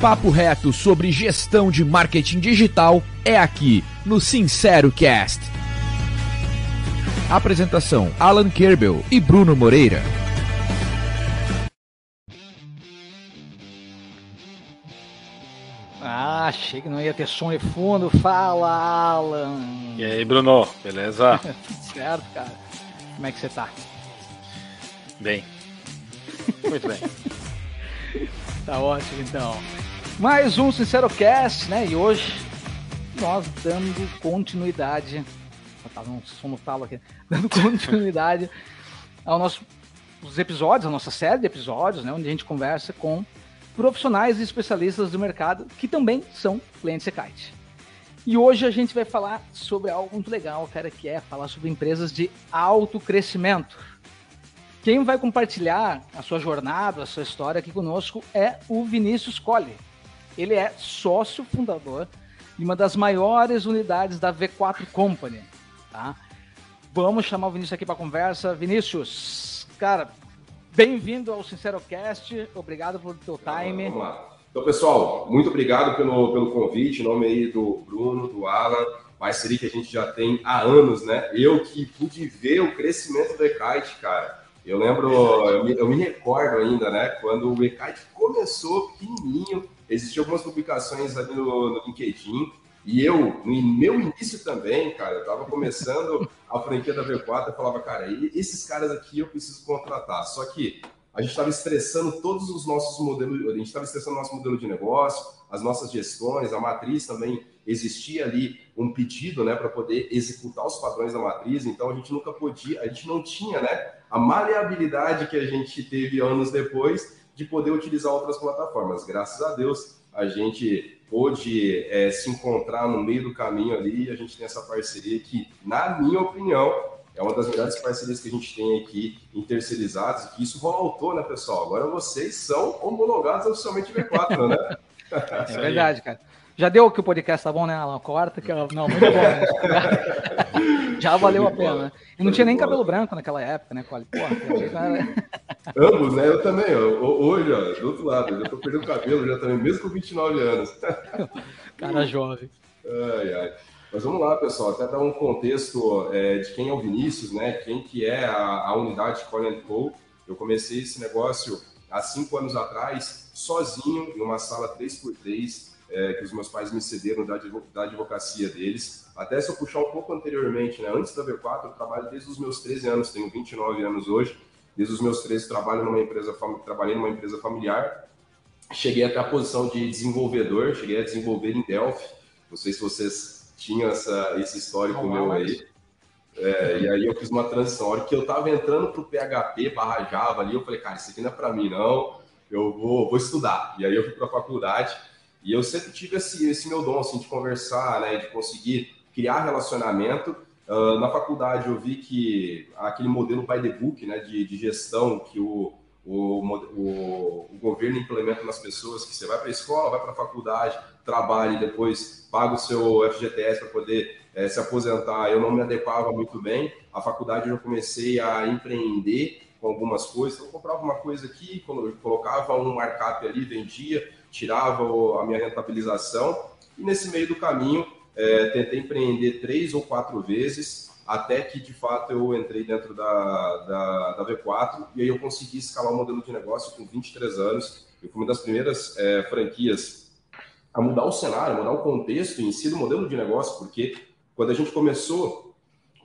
papo reto sobre gestão de marketing digital é aqui no Sincero Cast. Apresentação: Alan Kerbel e Bruno Moreira. Ah, achei que não ia ter som de fundo. Fala, Alan. E aí, Bruno, beleza? certo, cara. Como é que você tá? Bem. Muito bem. tá ótimo, então. Mais um Sincero Cast, né? E hoje nós dando continuidade. Tá um som no talo aqui. Dando continuidade ao nosso os episódios, a nossa série de episódios, né, onde a gente conversa com profissionais e especialistas do mercado que também são clientes Secite. E hoje a gente vai falar sobre algo muito legal, cara, que é falar sobre empresas de alto crescimento. Quem vai compartilhar a sua jornada, a sua história aqui conosco é o Vinícius Colli. Ele é sócio fundador de uma das maiores unidades da V4 Company. Tá? Vamos chamar o Vinícius aqui para conversa. Vinícius, cara, bem-vindo ao SinceroCast. Obrigado pelo teu time. Vamos lá. Então, pessoal, muito obrigado pelo, pelo convite. Em nome aí do Bruno, do Alan, parceria que a gente já tem há anos, né? Eu que pude ver o crescimento do Ekite, cara. Eu lembro, eu me, eu me, recordo ainda, né? Quando o Ekite começou pequenininho, existiam algumas publicações ali no, no LinkedIn. E eu, no meu início também, cara, eu tava começando a franquia da V4, eu falava, cara, esses caras aqui eu preciso contratar. Só que a gente estava estressando todos os nossos modelos, a gente estava estressando o nosso modelo de negócio, as nossas gestões, a matriz também existia ali um pedido, né, para poder executar os padrões da matriz, então a gente nunca podia, a gente não tinha, né, a maleabilidade que a gente teve anos depois de poder utilizar outras plataformas. Graças a Deus, a gente pôde é, se encontrar no meio do caminho ali e a gente tem essa parceria que, na minha opinião, é uma das melhores parcerias que a gente tem aqui em terceirizados, e que isso voltou, né, pessoal? Agora vocês são homologados oficialmente V4, né? É verdade, cara. Já deu que o podcast tá bom, né, Alan? Corta que não, muito bom. Né? Já valeu a pena, né? E não tinha nem cabelo branco naquela época, né, Cole? Porra, cara... Ambos, né? Eu também, ó. Hoje, ó, do outro lado, eu já tô perdendo cabelo já também, mesmo com 29 anos. Cara jovem. Ai, ai. Mas vamos lá, pessoal, até dar um contexto é, de quem é o Vinícius, né? Quem que é a, a unidade Colin Co. Eu comecei esse negócio há cinco anos atrás, sozinho, em uma sala 3x3, é, que os meus pais me cederam da, da advocacia deles. Até se eu puxar um pouco anteriormente, né? Antes da V4, eu trabalho desde os meus 13 anos, tenho 29 anos hoje. Desde os meus 13 trabalho numa empresa, trabalhei numa empresa familiar. Cheguei até a posição de desenvolvedor, cheguei a desenvolver em Delphi. Não sei se vocês tinha essa, esse histórico meu aí. É, e aí eu fiz uma transição. A hora que eu tava entrando pro PHP barra Java ali, eu falei, cara, isso aqui não é para mim, não. Eu vou, vou estudar. E aí eu fui para a faculdade e eu sempre tive esse, esse meu dom assim, de conversar, né, de conseguir criar relacionamento. Uh, na faculdade eu vi que aquele modelo by the book, né, de, de gestão que o, o, o, o, governo implementa nas pessoas, que você vai para a escola, vai para a faculdade, trabalha e depois paga o seu FGTS para poder é, se aposentar. Eu não me adequava muito bem. A faculdade eu comecei a empreender com algumas coisas. Então, eu comprava uma coisa aqui, colocava um markup ali, vendia, tirava a minha rentabilização. E nesse meio do caminho, é, tentei empreender três ou quatro vezes até que de fato eu entrei dentro da, da, da, V4 e aí eu consegui escalar o modelo de negócio com 23 anos. Eu fui uma das primeiras é, franquias a mudar o cenário, mudar o contexto em si do modelo de negócio, porque quando a gente começou,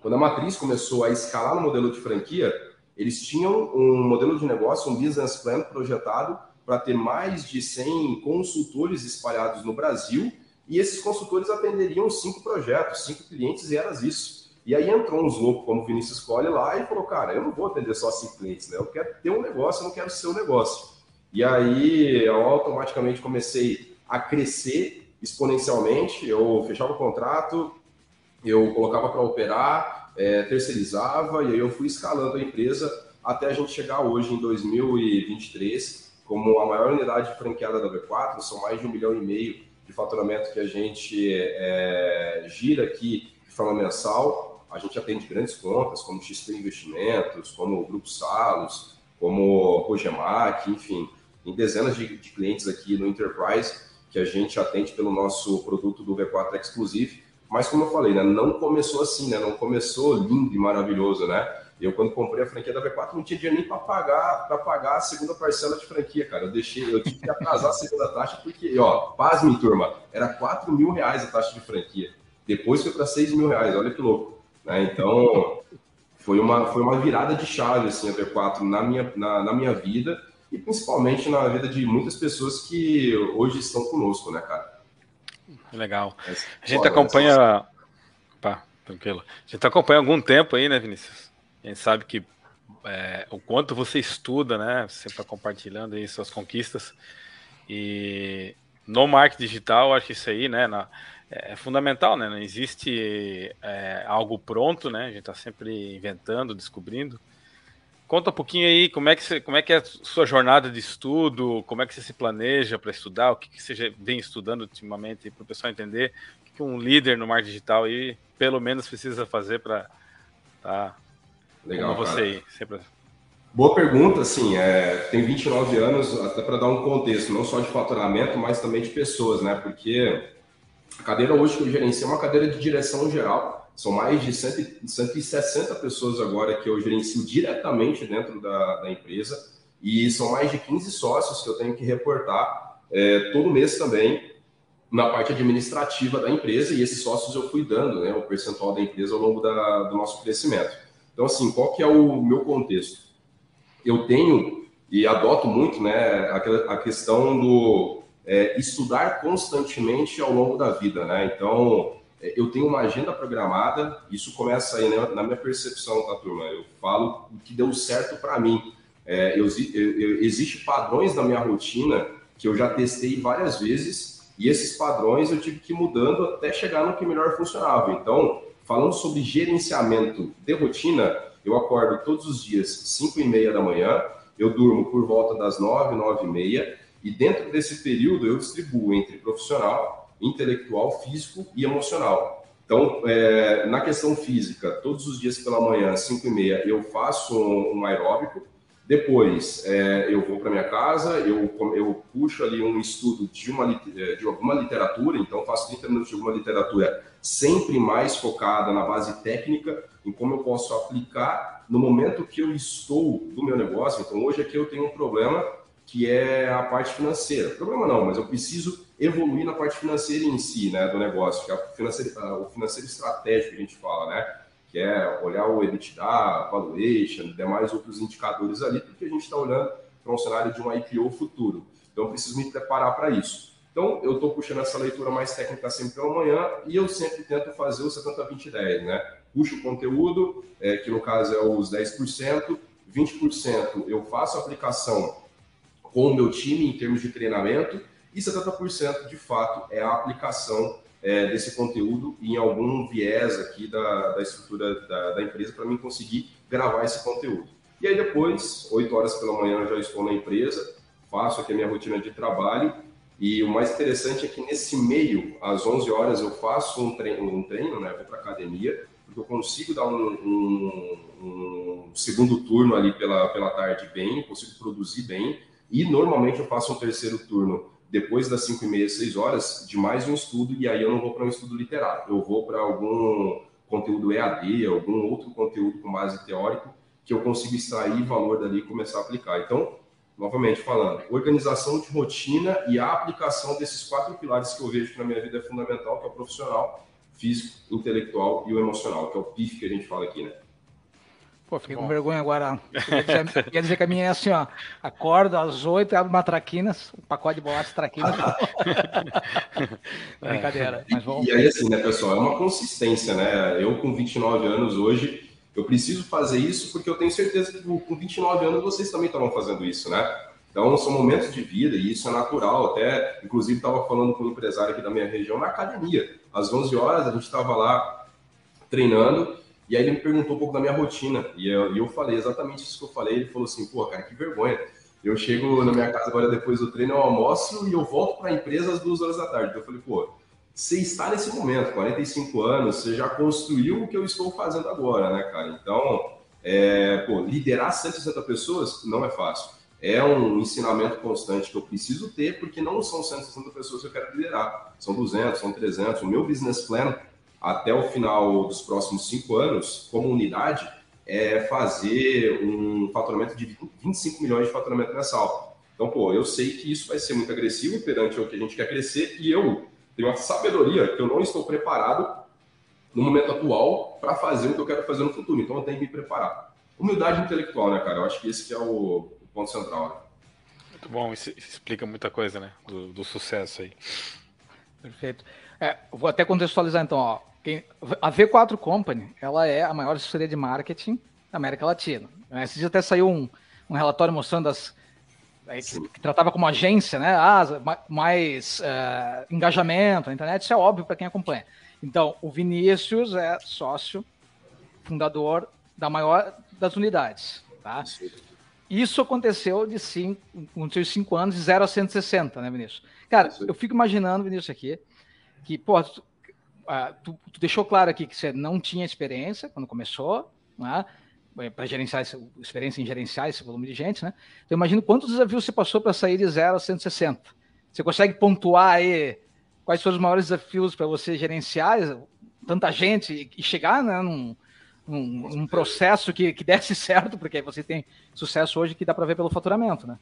quando a matriz começou a escalar no modelo de franquia, eles tinham um modelo de negócio, um business plan projetado para ter mais de 100 consultores espalhados no Brasil e esses consultores atenderiam cinco projetos, cinco clientes e era isso. E aí entrou uns loucos como Vinícius Colli lá e falou, cara, eu não vou atender só cinco clientes, né? Eu quero ter um negócio, eu não quero ser um negócio. E aí eu automaticamente comecei a crescer exponencialmente, eu fechava o contrato, eu colocava para operar, é, terceirizava, e aí eu fui escalando a empresa até a gente chegar hoje, em 2023, como a maior unidade franqueada da V4, são mais de um milhão e meio de faturamento que a gente é, gira aqui de forma mensal, a gente atende grandes contas, como XP Investimentos, como o Grupo Salos, como Rogemac, enfim. Tem dezenas de, de clientes aqui no Enterprise que a gente atende pelo nosso produto do V4 Exclusive. Mas como eu falei, né, não começou assim, né? Não começou lindo e maravilhoso, né? Eu, quando comprei a franquia da V4, não tinha dinheiro nem para pagar, para pagar a segunda parcela de franquia, cara. Eu deixei, eu tive que atrasar a segunda taxa, porque, ó, pasme, turma, era 4 mil reais a taxa de franquia. Depois foi para 6 mil reais, olha que louco. Né? Então, foi uma, foi uma virada de chave, assim, a V4 na minha, na, na minha vida e principalmente na vida de muitas pessoas que hoje estão conosco, né, cara? Legal. A gente acompanha. Pá, tranquilo. A gente acompanha algum tempo aí, né, Vinícius? A gente sabe que é, o quanto você estuda, né? Você está compartilhando aí suas conquistas. E no marketing digital, acho que isso aí, né? Na, é, é fundamental, né? Não existe é, algo pronto, né? A gente está sempre inventando, descobrindo. Conta um pouquinho aí como é que você, como é que é a sua jornada de estudo, como é que você se planeja para estudar, o que, que você vem estudando ultimamente para o pessoal entender o que, que um líder no marketing digital aí pelo menos precisa fazer para tá Legal, Como você aí, sempre... Boa pergunta, assim, é, tem 29 anos, até para dar um contexto, não só de faturamento, mas também de pessoas, né? Porque a cadeira hoje que eu gerencio é uma cadeira de direção geral, são mais de 100, 160 pessoas agora que eu gerencio diretamente dentro da, da, empresa, e são mais de 15 sócios que eu tenho que reportar é, todo mês também na parte administrativa da empresa, e esses sócios eu fui dando, né, o percentual da empresa ao longo da, do nosso crescimento. Então, assim, qual que é o meu contexto? Eu tenho e adoto muito né, a questão do é, estudar constantemente ao longo da vida. Né? Então, é, eu tenho uma agenda programada, isso começa aí né, na minha percepção, tá, turma? Eu falo o que deu certo para mim. É, eu, eu, eu, existe padrões na minha rotina que eu já testei várias vezes e esses padrões eu tive que ir mudando até chegar no que melhor funcionava. Então, Falando sobre gerenciamento de rotina, eu acordo todos os dias 5 e meia da manhã, eu durmo por volta das 9, 9 e meia, e dentro desse período eu distribuo entre profissional, intelectual, físico e emocional. Então, é, na questão física, todos os dias pela manhã, 5 e meia, eu faço um, um aeróbico, depois é, eu vou para minha casa, eu, eu puxo ali um estudo de, uma, de alguma literatura, então faço 30 minutos de alguma literatura sempre mais focada na base técnica, em como eu posso aplicar no momento que eu estou do meu negócio. Então, hoje aqui eu tenho um problema que é a parte financeira. Problema não, mas eu preciso evoluir na parte financeira em si, né, do negócio, que é o financeiro, o financeiro estratégico que a gente fala, né, que é olhar o EBITDA, valuation, demais outros indicadores ali, porque a gente está olhando para um cenário de um IPO futuro. Então, eu preciso me preparar para isso. Então, eu estou puxando essa leitura mais técnica sempre pela manhã e eu sempre tento fazer o 70-20-10, né? Puxo o conteúdo, é, que no caso é os 10%, 20% eu faço a aplicação com o meu time em termos de treinamento e 70% de fato é a aplicação é, desse conteúdo em algum viés aqui da, da estrutura da, da empresa para mim conseguir gravar esse conteúdo. E aí depois, 8 horas pela manhã eu já estou na empresa, faço aqui a minha rotina de trabalho e o mais interessante é que nesse meio, às 11 horas, eu faço um treino, um treino né? Vou para academia, porque eu consigo dar um, um, um, segundo turno ali pela, pela tarde bem, consigo produzir bem. E normalmente eu faço um terceiro turno depois das 5 e meia, 6 horas, de mais um estudo, e aí eu não vou para um estudo literário, eu vou para algum conteúdo EAD, algum outro conteúdo com base teórico, que eu consigo extrair valor dali e começar a aplicar. Então, novamente falando, organização de rotina e a aplicação desses quatro pilares que eu vejo que na minha vida é fundamental, que é o profissional, físico, intelectual e o emocional, que é o PIF que a gente fala aqui, né? Pô, fiquei Bom. com vergonha agora. Quer dizer, que a minha é assim, ó. Acordo às oito, abro uma traquinas, um pacote de bolachas traquinas. Brincadeira. Mas vamos... E aí, assim, né, pessoal, é uma consistência, né? Eu, com 29 anos hoje, eu preciso fazer isso porque eu tenho certeza que com 29 anos vocês também estavam fazendo isso, né? Então, são momentos de vida e isso é natural. Até, inclusive, estava falando com um empresário aqui da minha região na academia. Às 11 horas, a gente estava lá treinando e aí ele me perguntou um pouco da minha rotina. E eu, eu falei exatamente isso que eu falei. Ele falou assim: pô, cara, que vergonha. Eu chego na minha casa agora depois do treino, eu almoço e eu volto para a empresa às duas horas da tarde. Então, eu falei, pô, você está nesse momento, 45 anos, você já construiu o que eu estou fazendo agora, né, cara? Então, é, pô, liderar 160 pessoas não é fácil. é um ensinamento constante que eu preciso ter, porque não são 160 pessoas que eu quero liderar, são 200, são 300. O meu business plan, até o final dos próximos cinco anos, como unidade, é fazer um faturamento de 25 milhões de faturamento mensal. Então, pô, eu sei que isso vai ser muito agressivo perante o que a gente quer crescer e eu tenho uma sabedoria que eu não estou preparado no momento atual para fazer o que eu quero fazer no futuro. Então, eu tenho que me preparar. Humildade intelectual, né, cara? Eu acho que esse que é o, ponto central. Né? Muito bom, isso explica muita coisa, né? Do, do sucesso aí. Perfeito. É, vou até contextualizar então, ó. A V4 Company, ela é a maior assessoria de marketing da América Latina. Esse dia até saiu um, um relatório mostrando as é, que, que, tratava como agência, né? Ah, mais uh, engajamento na internet, isso é óbvio para quem acompanha. Então, o Vinícius é sócio, fundador da maior das unidades, tá? Isso aconteceu de cinco, com seus 5 anos, de 0 a 160, né, Vinícius? Cara, eu fico imaginando, Vinícius, aqui, que, pô, uh, tu, tu, deixou claro aqui que você não tinha experiência quando começou, né? Para gerenciar experiência em gerenciar esse volume de gente, né? Então, imagino quantos desafios você passou para sair de 0 a 160. Você consegue pontuar aí quais foram os maiores desafios para você gerenciar tanta gente e chegar né, num, um, um processo que, que desse certo, porque você tem sucesso hoje que dá para ver pelo faturamento, né?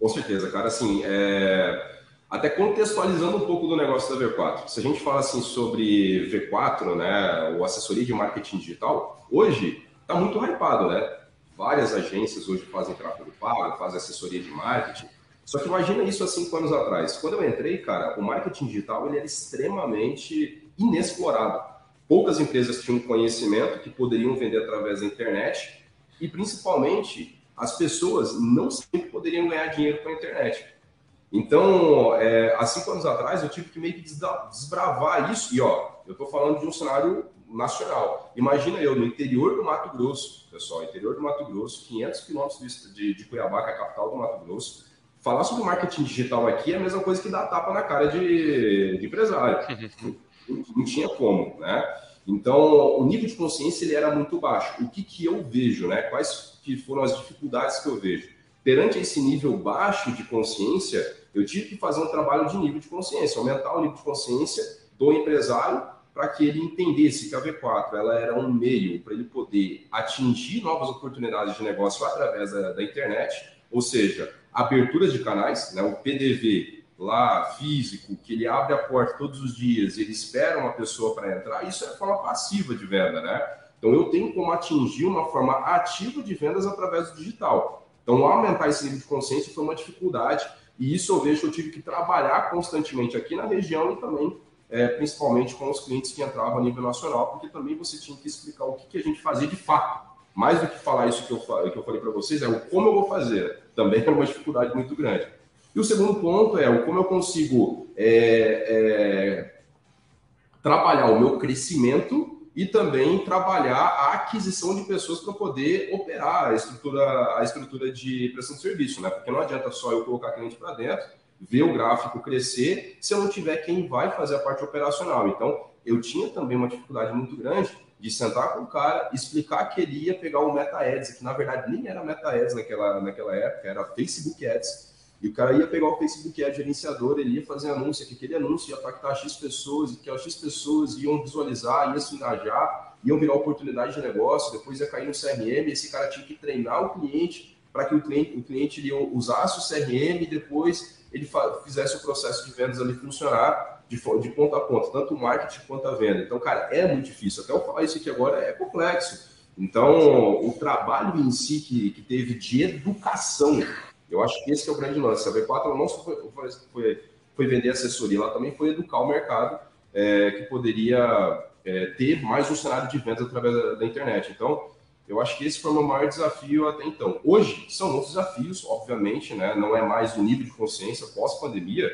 Com certeza, cara. Assim, é... até contextualizando um pouco do negócio da V4. Se a gente fala assim sobre V4, né, ou assessoria de marketing digital, hoje está muito hypado, né? Várias agências hoje fazem tráfego pago, fazem assessoria de marketing. Só que imagina isso há cinco anos atrás. Quando eu entrei, cara, o marketing digital ele era extremamente inexplorado poucas empresas tinham conhecimento que poderiam vender através da internet e, principalmente, as pessoas não sempre poderiam ganhar dinheiro com a internet. Então, é, há cinco anos atrás, eu tive que meio que desbravar isso. E, ó, eu estou falando de um cenário nacional. Imagina eu no interior do Mato Grosso, pessoal, interior do Mato Grosso, 500 quilômetros de, de Cuiabá, que é a capital do Mato Grosso. Falar sobre marketing digital aqui é a mesma coisa que dar tapa na cara de, de empresário. não tinha como, né? Então, o nível de consciência ele era muito baixo. O que, que eu vejo, né? Quais que foram as dificuldades que eu vejo? Perante esse nível baixo de consciência, eu tive que fazer um trabalho de nível de consciência, aumentar o nível de consciência do empresário para que ele entendesse que a V4 ela era um meio para ele poder atingir novas oportunidades de negócio através da, da internet, ou seja, abertura de canais, né? O PDV lá físico, que ele abre a porta todos os dias, ele espera uma pessoa para entrar, isso é forma passiva de venda, né? Então eu tenho como atingir uma forma ativa de vendas através do digital. Então aumentar esse nível de consciência foi uma dificuldade e isso eu vejo que eu tive que trabalhar constantemente aqui na região e também é, principalmente com os clientes que entravam a nível nacional, porque também você tinha que explicar o que, que a gente fazia de fato. Mais do que falar isso que eu, que eu falei para vocês, é o como eu vou fazer. Também é uma dificuldade muito grande. E o segundo ponto é como eu consigo é, é, trabalhar o meu crescimento e também trabalhar a aquisição de pessoas para poder operar a estrutura, a estrutura de prestação de serviço, né? Porque não adianta só eu colocar cliente para dentro, ver o gráfico crescer, se eu não tiver quem vai fazer a parte operacional. Então, eu tinha também uma dificuldade muito grande de sentar com o cara, explicar que ele ia pegar o Meta Ads, que na verdade nem era Meta Ads naquela, naquela época, era Facebook Ads e o cara ia pegar o Facebook Ad gerenciador, ele ia fazer anúncio, que aquele anúncio ia impactar X pessoas, e que as X pessoas iam visualizar, iam se engajar, iam virar oportunidade de negócio, depois ia cair no CRM, esse cara tinha que treinar o cliente para que o cliente, o cliente ele usasse o CRM e depois ele fizesse o processo de vendas ali funcionar de, de ponta a ponta, tanto o marketing quanto a venda. Então, cara, é muito difícil. Até eu falar isso aqui agora é complexo. Então, o trabalho em si que, que teve de educação eu acho que esse é o grande lance. A V4 não só foi, foi, foi, vender assessoria, ela também foi educar o mercado é, que poderia é, ter mais um cenário de vendas através da, da, internet. Então, eu acho que esse foi o meu maior desafio até então. Hoje, são outros desafios, obviamente, né? não é mais o nível de consciência pós-pandemia,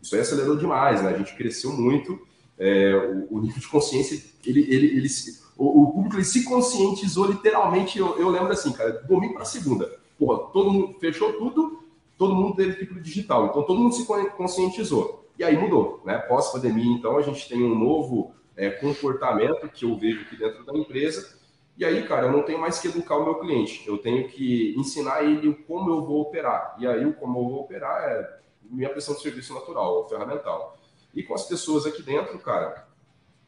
isso aí acelerou demais, né? a gente cresceu muito, é, o, o, nível de consciência, ele, ele, ele, o, o público ele se conscientizou literalmente, eu, eu lembro assim, cara, domingo para segunda Porra, todo mundo fechou tudo, todo mundo teve que ir para o digital. Então todo mundo se conscientizou. E aí mudou, né? Pós-pandemia, então, a gente tem um novo é, comportamento que eu vejo aqui dentro da empresa, E aí, cara, eu não tenho mais que educar o meu cliente, eu tenho que ensinar ele como eu vou operar. E aí, o como eu vou operar é minha prestação de serviço natural, ferramental. E com as pessoas aqui dentro, cara,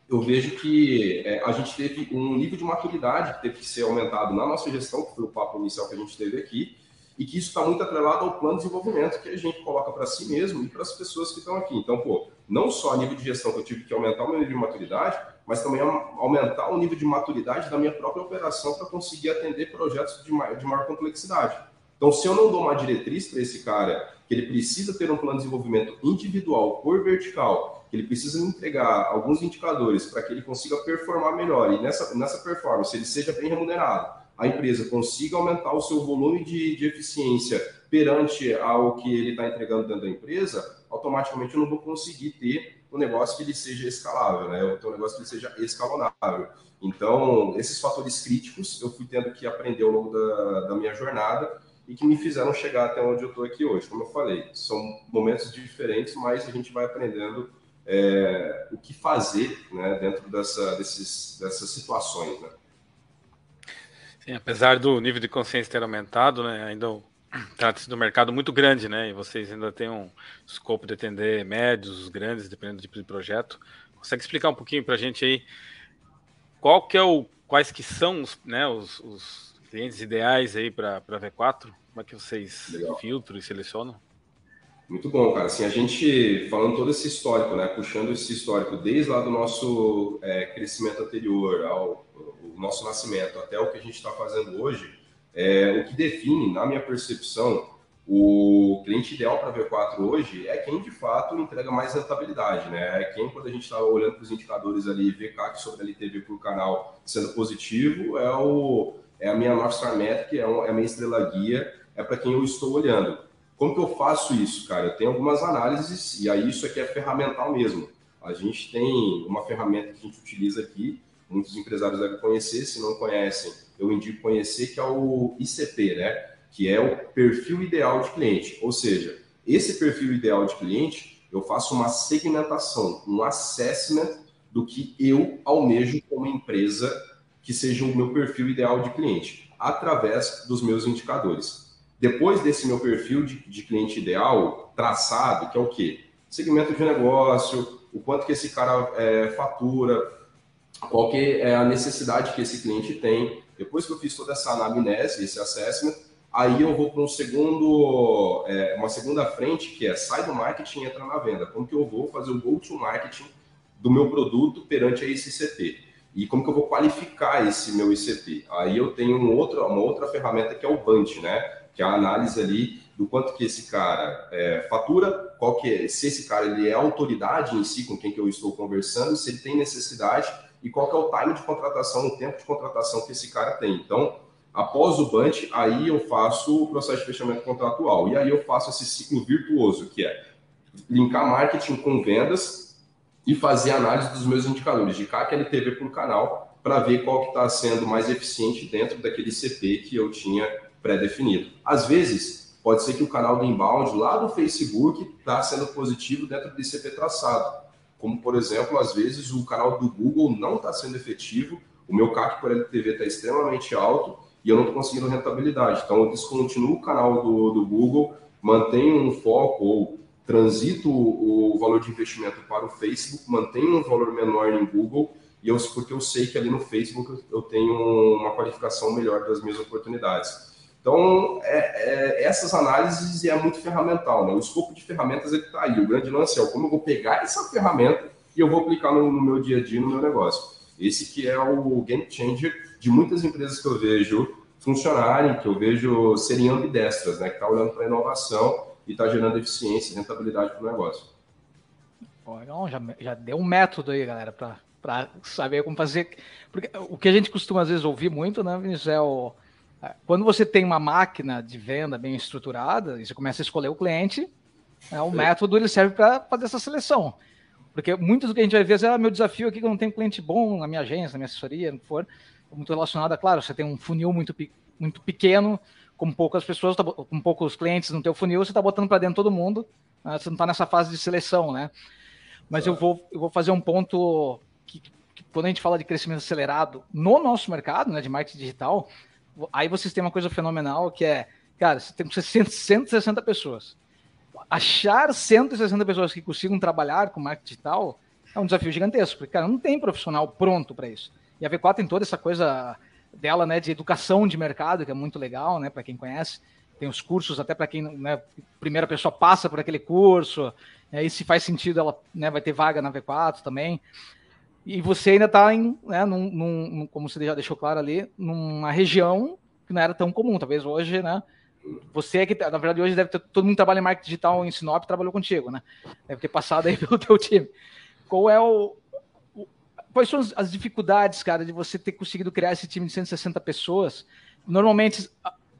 eu vejo que é, a gente teve um nível de maturidade que teve que ser aumentado na nossa gestão, que foi o papo inicial que a gente teve aqui, e que isso está muito atrelado ao plano de desenvolvimento que a gente coloca para si mesmo e para as pessoas que estão aqui. Então, pô, não só a nível de gestão que eu tive que aumentar o meu nível de maturidade, mas também aumentar o nível de maturidade da minha própria operação para conseguir atender projetos de maior, de maior complexidade. Então, se eu não dou uma diretriz para esse cara, que ele precisa ter um plano de desenvolvimento individual por vertical, que ele precisa entregar alguns indicadores para que ele consiga performar melhor e nessa, nessa performance ele seja bem remunerado, a empresa consiga aumentar o seu volume de, de eficiência perante ao que ele está entregando dentro da empresa, automaticamente eu não vou conseguir ter um negócio que ele seja escalável, né? Um negócio que ele seja escalonável. Então, esses fatores críticos eu fui tendo que aprender ao longo da, da minha jornada e que me fizeram chegar até onde eu estou aqui hoje. Como eu falei, são momentos diferentes, mas a gente vai aprendendo é, o que fazer né, dentro dessa, desses, dessas situações. Né? Sim, apesar do nível de consciência ter aumentado, né, ainda trata-se do mercado muito grande, né? E vocês ainda têm um escopo de atender médios, grandes, dependendo do tipo de projeto. Consegue explicar um pouquinho para a gente aí qual que é o, quais que são os, né, os, os clientes ideais aí para V4? Como é que vocês Legal. filtram e selecionam? Muito bom, cara. Assim, a gente, falando todo esse histórico, né, puxando esse histórico desde lá do nosso é, crescimento anterior ao nosso nascimento até o que a gente está fazendo hoje, é, o que define, na minha percepção, o cliente ideal para V4 hoje é quem de fato entrega mais rentabilidade, né? É quem, quando a gente está olhando para os indicadores ali, vê CAC sobre LTV por canal sendo positivo, é, o, é a minha North Star Metric, é, é a minha estrela guia, é para quem eu estou olhando. Como que eu faço isso, cara? Eu tenho algumas análises, e aí isso aqui é ferramental mesmo. A gente tem uma ferramenta que a gente utiliza aqui, muitos empresários devem conhecer, se não conhecem, eu indico conhecer, que é o ICP, né? Que é o perfil ideal de cliente. Ou seja, esse perfil ideal de cliente, eu faço uma segmentação, um assessment do que eu almejo como empresa que seja o meu perfil ideal de cliente, através dos meus indicadores. Depois desse meu perfil de, de cliente ideal traçado, que é o quê? Segmento de negócio, o quanto que esse cara é, fatura, qual que é a necessidade que esse cliente tem. Depois que eu fiz toda essa anamnese, esse assessment, aí eu vou para um segundo, é, uma segunda frente que é sai do marketing e entra na venda. Como que eu vou fazer o go-to-marketing do meu produto perante a esse ICP? E como que eu vou qualificar esse meu ICP? Aí eu tenho um outro, uma outra ferramenta que é o BUNT, né? Que é a análise ali do quanto que esse cara é, fatura, qual que é, se esse cara ele é autoridade em si com quem que eu estou conversando, se ele tem necessidade e qual que é o time de contratação, o tempo de contratação que esse cara tem. Então, após o bunch, aí eu faço o processo de fechamento contratual. E aí eu faço esse ciclo virtuoso, que é linkar marketing com vendas e fazer análise dos meus indicadores de CAC LTV por canal para ver qual que está sendo mais eficiente dentro daquele CP que eu tinha pré-definido. Às vezes, pode ser que o canal do inbound lá do Facebook está sendo positivo dentro do CP traçado como por exemplo, às vezes o canal do Google não está sendo efetivo, o meu CAC por LTV está extremamente alto e eu não estou conseguindo rentabilidade. Então eu descontinuo o canal do, do Google, mantenho um foco ou transito o, o valor de investimento para o Facebook, mantenho um valor menor em Google e eu, porque eu sei que ali no Facebook eu tenho uma qualificação melhor das minhas oportunidades. Então, é, é, essas análises é muito ferramental, né? O escopo de ferramentas está aí. O grande lance é como eu vou pegar essa ferramenta e eu vou aplicar no, no, meu dia a dia, no meu negócio. Esse que é o game changer de muitas empresas que eu vejo funcionarem, que eu vejo serem ambidestras, né? Que está olhando para a inovação e está gerando eficiência e rentabilidade para o negócio. Bom, já, já deu um método aí, galera, para saber como fazer. Porque o que a gente costuma às vezes ouvir muito, né, Vinícius, é o quando você tem uma máquina de venda bem estruturada e você começa a escolher o cliente, né, o método ele serve para fazer essa seleção. Porque muitos do que a gente vai ver é ah, meu desafio aqui que eu não tenho cliente bom na minha agência, na minha assessoria, não for, muito relacionado a, claro, você tem um funil muito, muito pequeno, com poucas pessoas, tá com poucos clientes no teu funil, você está botando para dentro todo mundo, né, você não está nessa fase de seleção, né? Mas eu vou, eu vou fazer um ponto que, quando a gente fala de crescimento acelerado no nosso mercado, né, de marketing digital, aí vocês têm uma coisa fenomenal que é, cara, você tem 160 pessoas. Achar 160 pessoas que consigam trabalhar com marketing digital é um desafio gigantesco, porque, cara, não tem profissional pronto para isso. E a V4 tem toda essa coisa dela, né, de educação de mercado, que é muito legal, né, para quem conhece. Tem os cursos até para quem, né, primeira pessoa passa por aquele curso, né, e se faz sentido, ela né, vai ter vaga na V4 também. E você ainda está em, né, num, num, como você já deixou claro ali, numa região que não era tão comum. Talvez hoje, né? Você é que, na verdade, hoje deve ter todo mundo trabalha em marketing digital em Sinop trabalhou contigo, né? Deve ter passado aí pelo teu time. Qual é o quais são as dificuldades, cara, de você ter conseguido criar esse time de 160 pessoas? Normalmente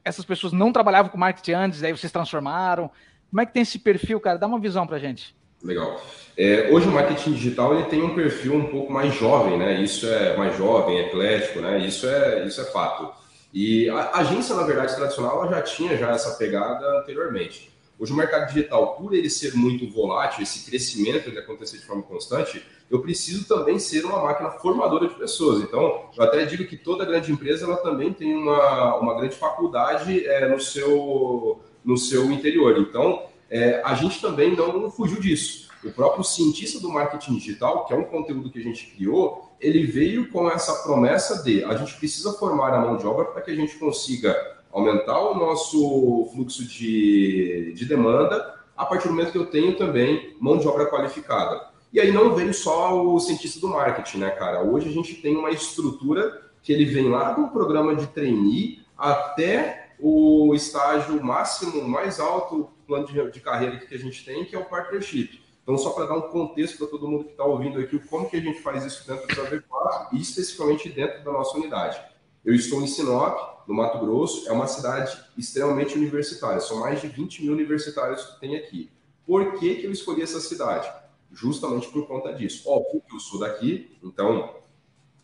essas pessoas não trabalhavam com marketing antes, aí vocês transformaram. Como é que tem esse perfil, cara? Dá uma visão pra gente. Legal. É, hoje o marketing digital ele tem um perfil um pouco mais jovem, né? Isso é mais jovem, eclético, né? Isso é, isso é fato. E a agência, na verdade, tradicional, ela já tinha já essa pegada anteriormente. Hoje o mercado digital, por ele ser muito volátil, esse crescimento ele acontecer de forma constante, eu preciso também ser uma máquina formadora de pessoas. Então, eu até digo que toda grande empresa ela também tem uma, uma grande faculdade é, no, seu, no seu interior. Então, é, a gente também não fugiu disso. O próprio cientista do marketing digital, que é um conteúdo que a gente criou, ele veio com essa promessa de a gente precisa formar a mão de obra para que a gente consiga aumentar o nosso fluxo de, de demanda a partir do momento que eu tenho também mão de obra qualificada. E aí não veio só o cientista do marketing, né, cara? Hoje a gente tem uma estrutura que ele vem lá do programa de trainee até o estágio máximo, mais alto plano de, de carreira que a gente tem, que é o partnership. Então, só para dar um contexto para todo mundo que está ouvindo aqui, como que a gente faz isso dentro da V4 e especificamente dentro da nossa unidade. Eu estou em Sinop, no Mato Grosso, é uma cidade extremamente universitária, são mais de 20 mil universitários que tem aqui. Por que, que eu escolhi essa cidade? Justamente por conta disso. Óbvio que eu sou daqui, então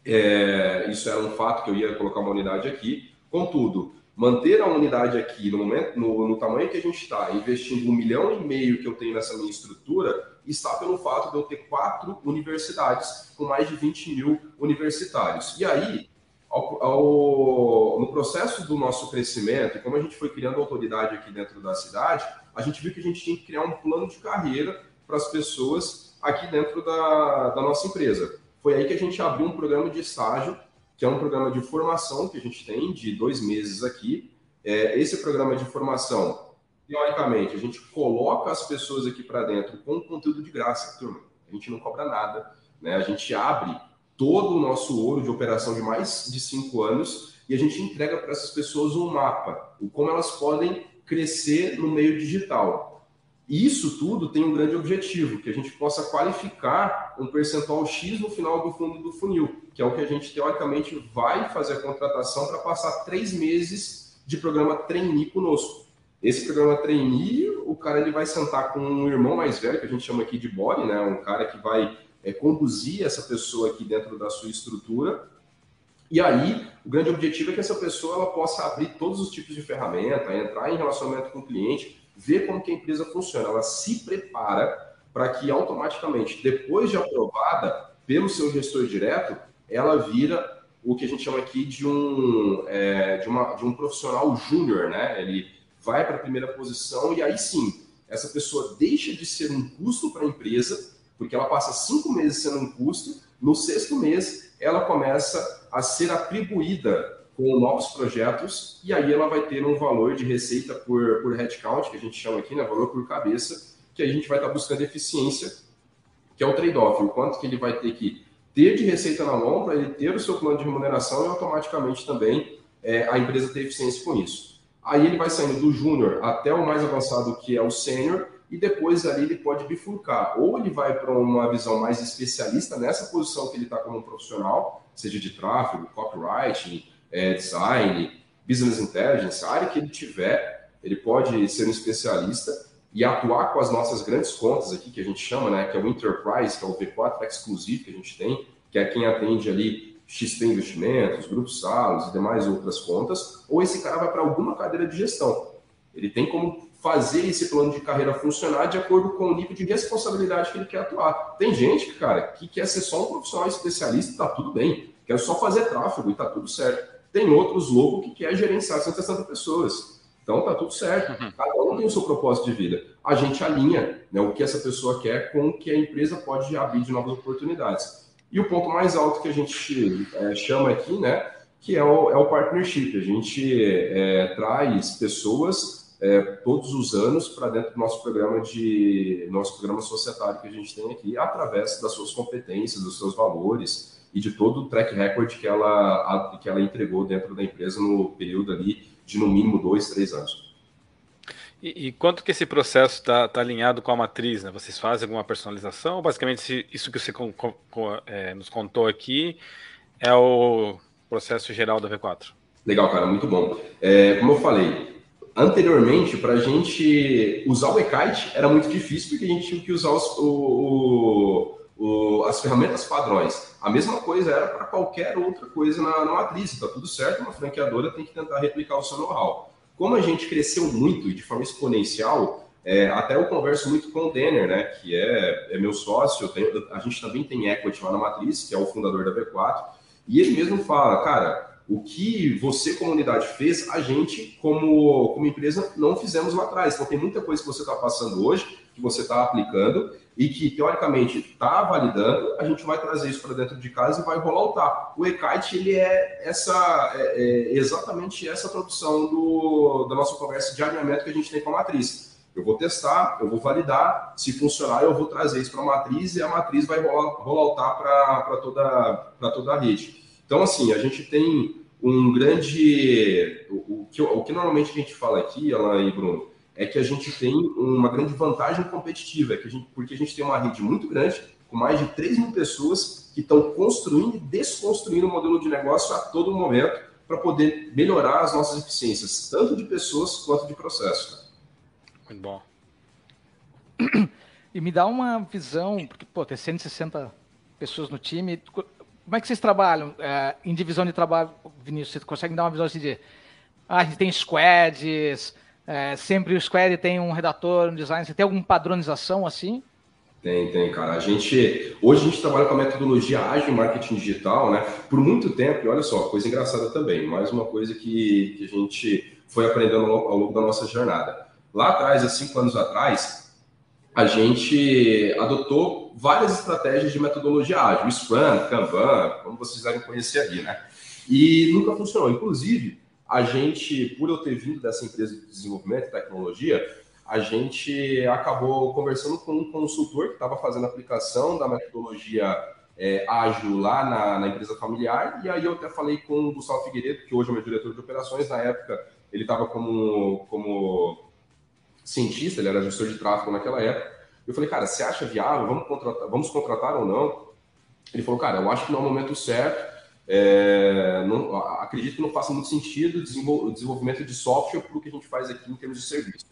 é, isso era um fato que eu ia colocar uma unidade aqui. Contudo, manter a unidade aqui no momento, no, no tamanho que a gente está, investindo um milhão e meio que eu tenho nessa minha estrutura, está pelo fato de eu ter quatro universidades com mais de 20 mil universitários. E aí, ao, ao, no processo do nosso crescimento, e como a gente foi criando autoridade aqui dentro da cidade, a gente viu que a gente tinha que criar um plano de carreira para as pessoas aqui dentro da, da nossa empresa. Foi aí que a gente abriu um programa de estágio que é um programa de formação que a gente tem de dois meses aqui. É, esse programa de formação, teoricamente, a gente coloca as pessoas aqui para dentro com conteúdo de graça, turma. A gente não cobra nada, né? A gente abre todo o nosso ouro de operação de mais de cinco anos e a gente entrega para essas pessoas um mapa, o como elas podem crescer no meio digital. Isso tudo tem um grande objetivo, que a gente possa qualificar um percentual X no final do fundo do funil, que é o que a gente teoricamente vai fazer a contratação para passar três meses de programa trainee conosco. Esse programa trainee, o cara ele vai sentar com um irmão mais velho, que a gente chama aqui de body, né? um cara que vai é, conduzir essa pessoa aqui dentro da sua estrutura. E aí, o grande objetivo é que essa pessoa ela possa abrir todos os tipos de ferramenta, entrar em relacionamento com o cliente, ver como que a empresa funciona, ela se prepara para que automaticamente, depois de aprovada pelo seu gestor direto, ela vira o que a gente chama aqui de um, é, de uma, de um profissional júnior, né? Ele vai para a primeira posição e aí sim, essa pessoa deixa de ser um custo para a empresa, porque ela passa cinco meses sendo um custo, no sexto mês ela começa a ser atribuída com novos projetos, e aí ela vai ter um valor de receita por, por headcount, que a gente chama aqui, né, valor por cabeça, que a gente vai estar buscando eficiência, que é o trade-off, o quanto que ele vai ter que ter de receita na mão para ele ter o seu plano de remuneração e automaticamente também é, a empresa ter eficiência com isso. Aí ele vai saindo do júnior até o mais avançado, que é o sênior, e depois ali ele pode bifurcar. Ou ele vai para uma visão mais especialista nessa posição que ele está como profissional, seja de tráfego, copywriting, é, design, business intelligence, a área que ele tiver, ele pode ser um especialista e atuar com as nossas grandes contas aqui, que a gente chama, né, que é o Enterprise, que é o V4 exclusivo que a gente tem, que é quem atende ali XP Investimentos, Grupos Salos e demais outras contas, ou esse cara vai para alguma cadeira de gestão. Ele tem como fazer esse plano de carreira funcionar de acordo com o nível de responsabilidade que ele quer atuar. Tem gente, cara, que quer ser só um profissional especialista e tá tudo bem. Quer só fazer tráfego e tá tudo certo. Tem outros loucos que quer gerenciar 160 pessoas. Então tá tudo certo. Uhum. Cada um tem o seu propósito de vida. A gente alinha né, o que essa pessoa quer com o que a empresa pode abrir de novas oportunidades. E o ponto mais alto que a gente é, chama aqui, né, que é o, é o partnership. A gente é, traz pessoas é, todos os anos para dentro do nosso programa de nosso programa societário que a gente tem aqui, através das suas competências, dos seus valores e de todo o track record que ela, a, que ela entregou dentro da empresa no período ali de no mínimo dois, três anos. E, e quanto que esse processo está tá alinhado com a matriz? Né? Vocês fazem alguma personalização? Basicamente, isso que você com, com, é, nos contou aqui é o processo geral da V4. Legal, cara, muito bom. É, como eu falei, anteriormente, para a gente usar o eKite era muito difícil porque a gente tinha que usar os, o, o, as ferramentas padrões. A mesma coisa era para qualquer outra coisa na, na matriz. Está tudo certo, uma franqueadora tem que tentar replicar o seu know-how. Como a gente cresceu muito e de forma exponencial, é, até eu converso muito com o Denner, né, que é, é meu sócio, tenho, a gente também tem equity lá na Matriz, que é o fundador da V4, e ele mesmo fala, cara, o que você, comunidade, fez, a gente, como, como empresa, não fizemos lá atrás. Então, tem muita coisa que você está passando hoje, que você está aplicando, e que, teoricamente, está validando, a gente vai trazer isso para dentro de casa e vai rolar o TAP. O eKite, ele é, essa, é, é exatamente essa tradução do, da nossa conversa de alinhamento que a gente tem com a matriz. Eu vou testar, eu vou validar, se funcionar, eu vou trazer isso para a matriz e a matriz vai rolar, rolar o TAP para toda, toda a rede. Então, assim, a gente tem um grande. O, o, que, o que normalmente a gente fala aqui, Alain e Bruno, é que a gente tem uma grande vantagem competitiva, é que a gente, porque a gente tem uma rede muito grande, com mais de 3 mil pessoas que estão construindo e desconstruindo o modelo de negócio a todo momento para poder melhorar as nossas eficiências, tanto de pessoas quanto de processo. Muito bom. E me dá uma visão, porque pô, tem 160 pessoas no time. Como é que vocês trabalham é, em divisão de trabalho, Vinícius? Você consegue dar uma visão assim de. Ah, a gente tem squads, é, sempre o Square tem um redator, um design. Você tem alguma padronização assim? Tem, tem, cara. A gente hoje a gente trabalha com a metodologia ágil marketing digital, né? Por muito tempo, e olha só, coisa engraçada também, mais uma coisa que, que a gente foi aprendendo ao, ao longo da nossa jornada. Lá atrás, há cinco anos atrás, a gente adotou várias estratégias de metodologia ágil, Scrum, Kanban, como vocês devem conhecer ali, né? E nunca funcionou. Inclusive, a gente, por eu ter vindo dessa empresa de desenvolvimento e tecnologia, a gente acabou conversando com um consultor que estava fazendo a aplicação da metodologia é, ágil lá na, na, empresa familiar, e aí eu até falei com o Gustavo Figueiredo, que hoje é meu diretor de operações, na época ele estava como, como cientista, ele era gestor de tráfego naquela época, eu falei, cara, você acha viável, vamos contratar, vamos contratar ou não? Ele falou, cara, eu acho que não é o momento certo, é, não, acredito que não faça muito sentido o desenvolvimento de software para o que a gente faz aqui em termos de serviços.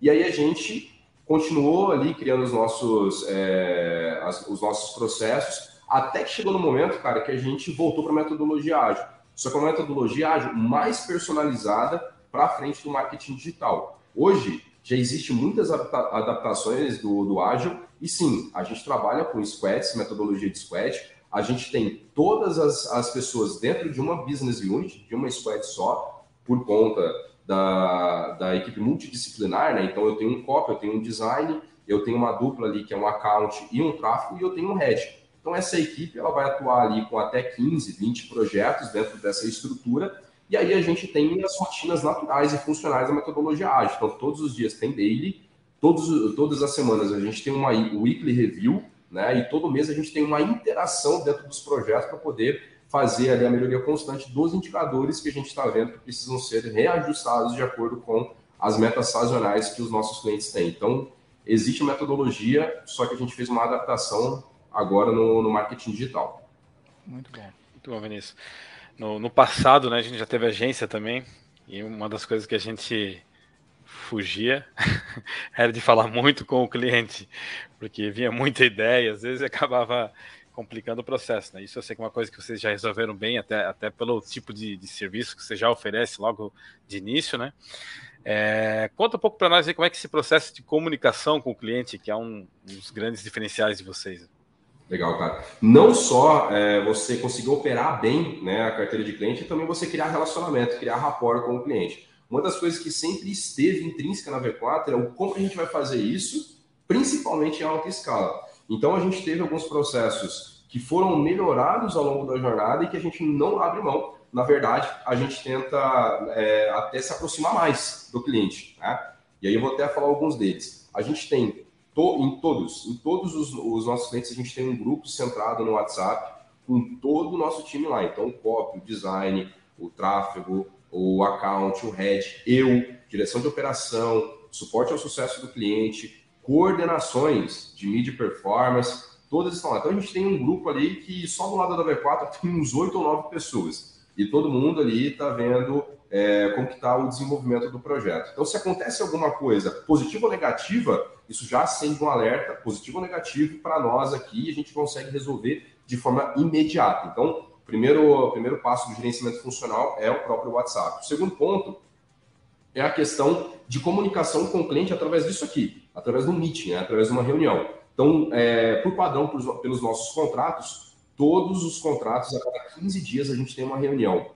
E aí a gente continuou ali criando os nossos, é, as, os nossos processos, até que chegou no momento, cara, que a gente voltou para a metodologia ágil. Só que é uma metodologia ágil mais personalizada para frente do marketing digital. Hoje, já existe muitas adaptações do, do ágil, e sim, a gente trabalha com squads, metodologia de squad, a gente tem todas as, as pessoas dentro de uma business unit, de uma squad só, por conta da, da equipe multidisciplinar, né? Então eu tenho um copy, eu tenho um design, eu tenho uma dupla ali que é um account e um tráfego e eu tenho um head. Então essa equipe ela vai atuar ali com até 15, 20 projetos dentro dessa estrutura e aí a gente tem as rotinas naturais e funcionais da metodologia ágil. Então todos os dias tem daily, todos, todas as semanas a gente tem uma weekly review né? E todo mês a gente tem uma interação dentro dos projetos para poder fazer ali a melhoria constante dos indicadores que a gente está vendo que precisam ser reajustados de acordo com as metas sazonais que os nossos clientes têm. Então, existe metodologia, só que a gente fez uma adaptação agora no, no marketing digital. Muito bom. Muito bom, Vinícius. No, no, passado, né, a gente já teve agência também, e uma das coisas que a gente fugia era de falar muito com o cliente, porque vinha muita ideia, às vezes acabava complicando o processo. Né? Isso eu sei que é uma coisa que vocês já resolveram bem, até, até pelo tipo de, de serviço que você já oferece logo de início, né? É, conta um pouco para nós aí como é que esse processo de comunicação com o cliente, que é um, um dos grandes diferenciais de vocês. Legal, cara. Não só é, você conseguir operar bem né, a carteira de cliente, também você criar relacionamento, criar rapport com o cliente. Uma das coisas que sempre esteve intrínseca na V4 é o como a gente vai fazer isso, principalmente em alta escala. Então a gente teve alguns processos que foram melhorados ao longo da jornada e que a gente não abre mão. Na verdade, a gente tenta é, até se aproximar mais do cliente. Né? E aí eu vou até falar alguns deles. A gente tem to, em todos, em todos os, os, nossos clientes, a gente tem um grupo centrado no WhatsApp com todo o nosso time lá. Então, o copy, o design, o tráfego, o account, o head, eu, direção de operação, suporte ao sucesso do cliente, coordenações de mídia performance, todas estão lá. Então, a gente tem um grupo ali que só do lado da V4 tem uns oito ou nove pessoas. E todo mundo ali está vendo é, como está o desenvolvimento do projeto. Então, se acontece alguma coisa positiva ou negativa, isso já acende um alerta, positivo ou negativo, para nós aqui, e a gente consegue resolver de forma imediata. Então, o primeiro, primeiro passo do gerenciamento funcional é o próprio WhatsApp. O segundo ponto é a questão de comunicação com o cliente através disso aqui, através do meeting, né? através de uma reunião. Então, é, por padrão, por, pelos nossos contratos, todos os contratos, a cada 15 dias, a gente tem uma reunião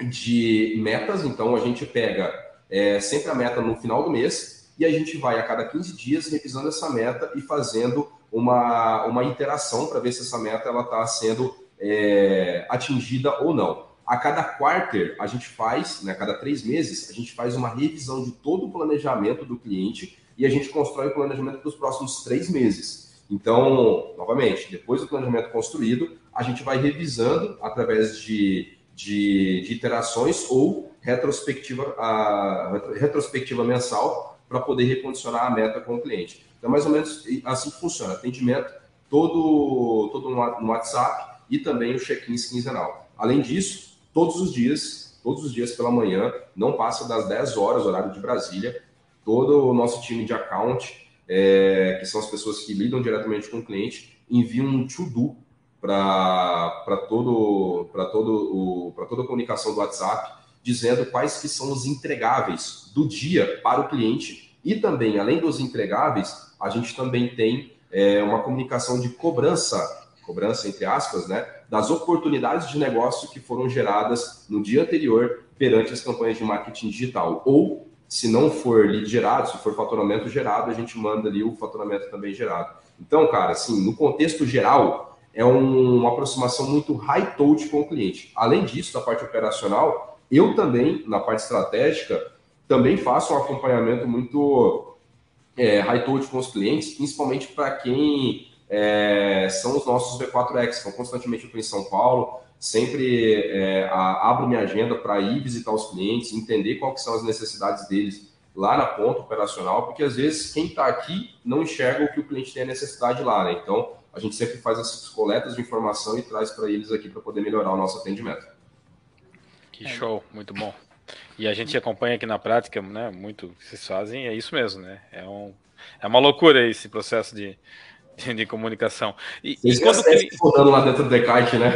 de metas. Então, a gente pega é, sempre a meta no final do mês e a gente vai a cada 15 dias revisando essa meta e fazendo uma, uma interação para ver se essa meta está sendo é, atingida ou não. A cada quarter, a gente faz, né, a cada três meses, a gente faz uma revisão de todo o planejamento do cliente e a gente constrói o planejamento dos próximos três meses. Então, novamente, depois do planejamento construído, a gente vai revisando através de, de, de iterações ou retrospectiva, a, retrospectiva mensal para poder recondicionar a meta com o cliente. Então, mais ou menos assim que funciona. Atendimento todo, todo no WhatsApp e também o check-in quinzenal. Além disso, todos os dias, todos os dias pela manhã, não passa das 10 horas, horário de Brasília, todo o nosso time de account, é, que são as pessoas que lidam diretamente com o cliente, envia um to-do para todo todo para toda a comunicação do WhatsApp, dizendo quais que são os entregáveis do dia para o cliente e também além dos entregáveis, a gente também tem é, uma comunicação de cobrança, cobrança entre aspas, né, das oportunidades de negócio que foram geradas no dia anterior perante as campanhas de marketing digital ou se não for lead gerado, se for faturamento gerado, a gente manda ali o faturamento também gerado. Então, cara, assim, no contexto geral, é um, uma aproximação muito high touch com o cliente. Além disso, da parte operacional, eu também, na parte estratégica, também faço um acompanhamento muito é, high touch com os clientes, principalmente para quem é, são os nossos V4X, que constantemente estou em São Paulo, sempre é, a, abro minha agenda para ir visitar os clientes, entender quais são as necessidades deles lá na ponta operacional, porque às vezes quem está aqui não enxerga o que o cliente tem a necessidade lá, né? Então a gente sempre faz essas coletas de informação e traz para eles aqui para poder melhorar o nosso atendimento. Que show, muito bom. E a gente acompanha aqui na prática, né? Muito que vocês fazem, é isso mesmo, né? É, um, é uma loucura esse processo de, de comunicação. E, Vocês e quando que... rodando lá dentro do Descartes, né?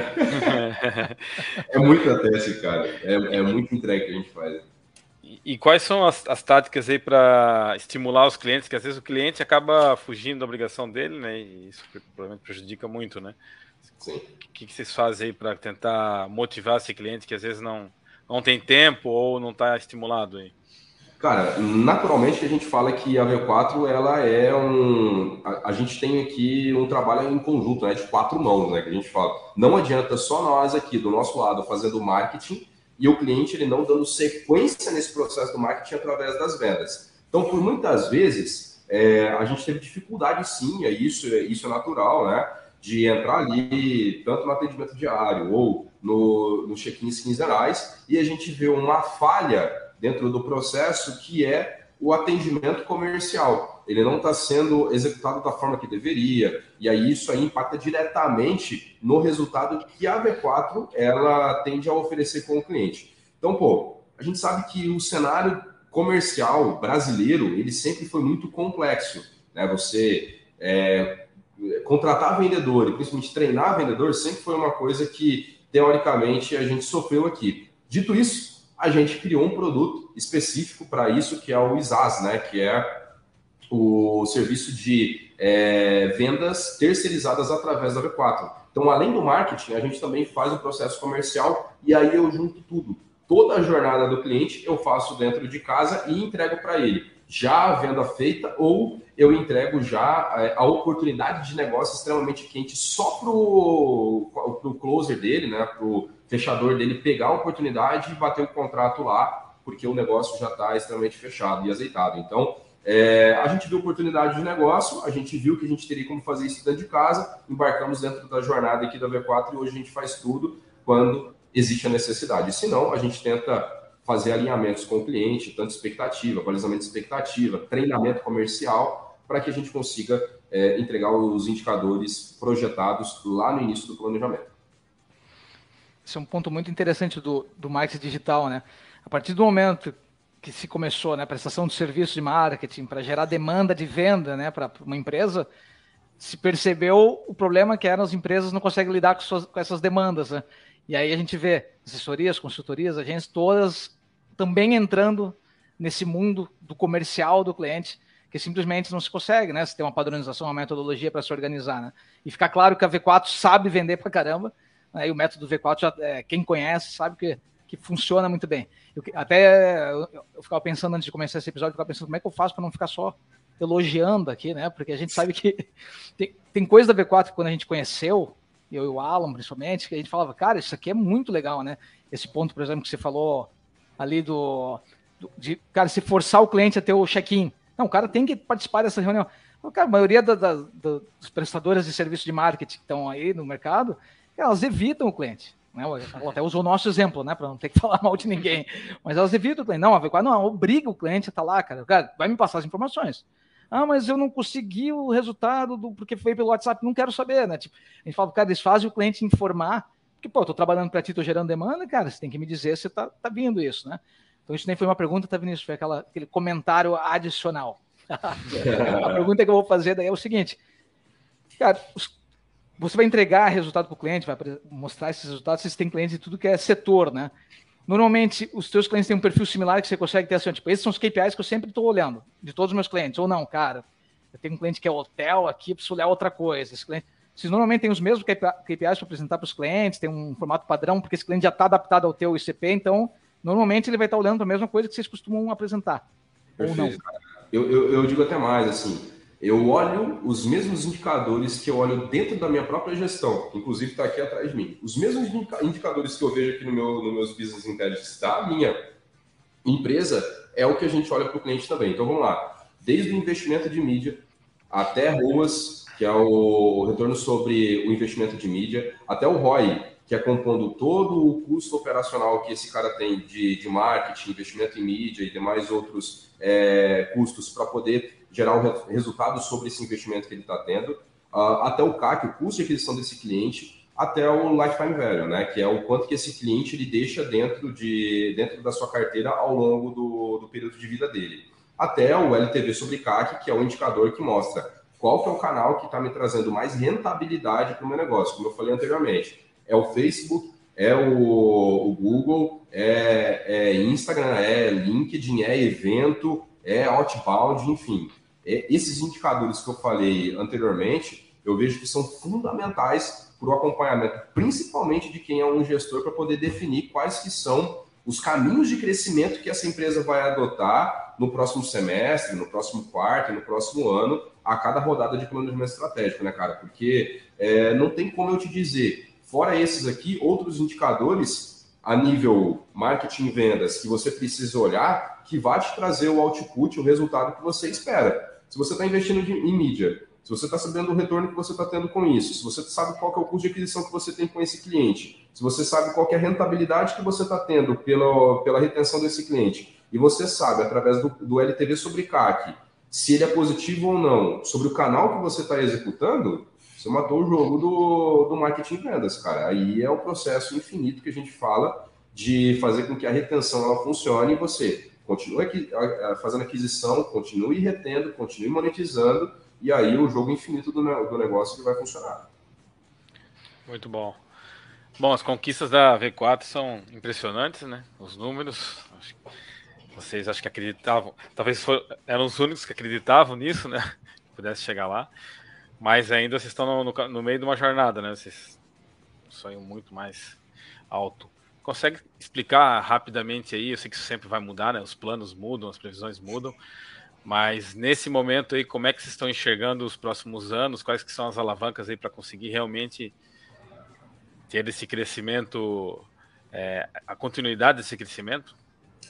é muito teste, cara. É, é muito entregue que a gente faz. E, e quais são as, as táticas aí para estimular os clientes? Que às vezes o cliente acaba fugindo da obrigação dele, né? E isso provavelmente prejudica muito, né? Sim. O que, que vocês fazem aí para tentar motivar esse cliente que às vezes não, não tem tempo ou não está estimulado aí? Cara, naturalmente a gente fala que a V4 ela é um. A, a, gente tem aqui um trabalho em conjunto, né? De quatro mãos, né? Que a gente fala. Não adianta só nós aqui do nosso lado fazendo marketing e o cliente ele não dando sequência nesse processo do marketing através das vendas. Então, por muitas vezes, é, a gente teve dificuldade sim, é isso, é, isso é natural, né? De entrar ali, tanto no atendimento diário ou no, no check-ins quinzenais, e a gente vê uma falha dentro do processo, que é o atendimento comercial. Ele não está sendo executado da forma que deveria, e aí isso aí impacta diretamente no resultado que a V4 ela tende a oferecer com o cliente. Então, pô, a gente sabe que o cenário comercial brasileiro ele sempre foi muito complexo. Né? Você é, contratar vendedor e principalmente treinar vendedor sempre foi uma coisa que teoricamente a gente sofreu aqui. Dito isso, a gente criou um produto específico para isso, que é o ISAS, né? Que é o serviço de é, vendas terceirizadas através da V4. Então, além do marketing, a gente também faz o processo comercial e aí eu junto tudo. Toda a jornada do cliente eu faço dentro de casa e entrego para ele já a venda feita ou eu entrego já é, a oportunidade de negócio extremamente quente só para o closer dele, né, para o fechador dele pegar a oportunidade e bater o contrato lá, porque o negócio já está extremamente fechado e azeitado. Então, é, a gente viu oportunidade de negócio, a gente viu que a gente teria como fazer isso dentro de casa, embarcamos dentro da jornada aqui da V4 e hoje a gente faz tudo quando existe a necessidade. Se não, a gente tenta fazer alinhamentos com o cliente, tanto expectativa, balizamento de expectativa, treinamento comercial, para que a gente consiga é, entregar os indicadores projetados lá no início do planejamento. Esse é um ponto muito interessante do, do marketing digital, né? A partir do momento que se começou, né, prestação de serviço de marketing para gerar demanda de venda, né, para uma empresa, se percebeu o problema que eram as empresas não conseguem lidar com, suas, com essas demandas, né? E aí a gente vê assessorias, consultorias, agências, todas também entrando nesse mundo do comercial do cliente, que simplesmente não se consegue, né? Se tem uma padronização, uma metodologia para se organizar, né? E ficar claro que a V4 sabe vender para caramba, né? e o método V4, já, é, quem conhece, sabe que, que funciona muito bem. Eu, até eu, eu ficava pensando antes de começar esse episódio, eu ficava pensando como é que eu faço para não ficar só elogiando aqui, né? Porque a gente sabe que tem, tem coisa da V4 que quando a gente conheceu, eu e o Alan principalmente, que a gente falava, cara, isso aqui é muito legal, né? Esse ponto, por exemplo, que você falou ali do, do de, cara, se forçar o cliente a ter o check-in. Não, o cara tem que participar dessa reunião. Cara, a maioria da, da, dos prestadores de serviço de marketing que estão aí no mercado, elas evitam o cliente. Né? Até usou o nosso exemplo, né? Para não ter que falar mal de ninguém. Mas elas evitam o cliente. Não, não, obriga o cliente a estar tá lá, cara. Cara, vai me passar as informações. Ah, mas eu não consegui o resultado do porque foi pelo WhatsApp, não quero saber, né? Tipo, a gente fala, cara, eles o cliente informar, porque, pô, eu tô trabalhando para ti, tô gerando demanda, cara, você tem que me dizer se tá, tá vindo isso, né? Então isso nem foi uma pergunta, tá, Vinícius? Foi aquela, aquele comentário adicional. a pergunta que eu vou fazer daí é o seguinte, cara, você vai entregar resultado para o cliente, vai mostrar esses resultados, vocês têm clientes de tudo que é setor, né? Normalmente, os teus clientes têm um perfil similar que você consegue ter assim, tipo, esses são os KPIs que eu sempre estou olhando, de todos os meus clientes. Ou não, cara, eu tenho um cliente que é hotel aqui, preciso olhar outra coisa. Esse cliente, vocês normalmente têm os mesmos KPIs para apresentar para os clientes, tem um formato padrão, porque esse cliente já está adaptado ao teu ICP, então, normalmente ele vai estar tá olhando a mesma coisa que vocês costumam apresentar. Perfeito. Ou não. Eu, eu, eu digo até mais, assim, eu olho os mesmos indicadores que eu olho dentro da minha própria gestão, que inclusive está aqui atrás de mim. Os mesmos indicadores que eu vejo aqui no meu, no meus business intelligence da minha empresa é o que a gente olha para o cliente também. Então vamos lá. Desde o investimento de mídia até ROAS, que é o retorno sobre o investimento de mídia, até o ROI, que é compondo todo o custo operacional que esse cara tem de, de marketing, investimento em mídia e demais outros é, custos para poder gerar um resultado sobre esse investimento que ele está tendo, uh, até o CAC, o custo de aquisição desse cliente, até o lifetime value, né, que é o quanto que esse cliente ele deixa dentro, de, dentro da sua carteira ao longo do, do período de vida dele. Até o LTV sobre CAC, que é o indicador que mostra qual que é o canal que está me trazendo mais rentabilidade para o meu negócio, como eu falei anteriormente. É o Facebook, é o, o Google, é, é Instagram, é LinkedIn, é evento, é outbound, enfim. É, esses indicadores que eu falei anteriormente, eu vejo que são fundamentais para o acompanhamento, principalmente de quem é um gestor, para poder definir quais que são os caminhos de crescimento que essa empresa vai adotar no próximo semestre, no próximo quarto, no próximo ano, a cada rodada de planejamento estratégico, né, cara? Porque é, não tem como eu te dizer, fora esses aqui, outros indicadores a nível marketing e vendas que você precisa olhar, que vai te trazer o output, o resultado que você espera. Se você está investindo em mídia, se você está sabendo o retorno que você está tendo com isso, se você sabe qual é o custo de aquisição que você tem com esse cliente, se você sabe qual é a rentabilidade que você está tendo pela, pela retenção desse cliente, e você sabe, através do, do LTV sobre CAC, se ele é positivo ou não, sobre o canal que você está executando, você matou o jogo do, do marketing vendas, cara. Aí é o processo infinito que a gente fala de fazer com que a retenção ela funcione e você continue aqui, fazendo aquisição, continue retendo, continue monetizando, e aí o jogo infinito do, do negócio que vai funcionar. Muito bom. Bom, as conquistas da V4 são impressionantes, né? Os números. Vocês acho que acreditavam, talvez for, eram os únicos que acreditavam nisso, né? Que pudesse chegar lá. Mas ainda vocês estão no, no, no meio de uma jornada, né? Vocês sonham muito mais alto. Consegue explicar rapidamente aí? Eu sei que isso sempre vai mudar, né? Os planos mudam, as previsões mudam. Mas nesse momento aí, como é que vocês estão enxergando os próximos anos? Quais que são as alavancas aí para conseguir realmente ter esse crescimento, é, a continuidade desse crescimento?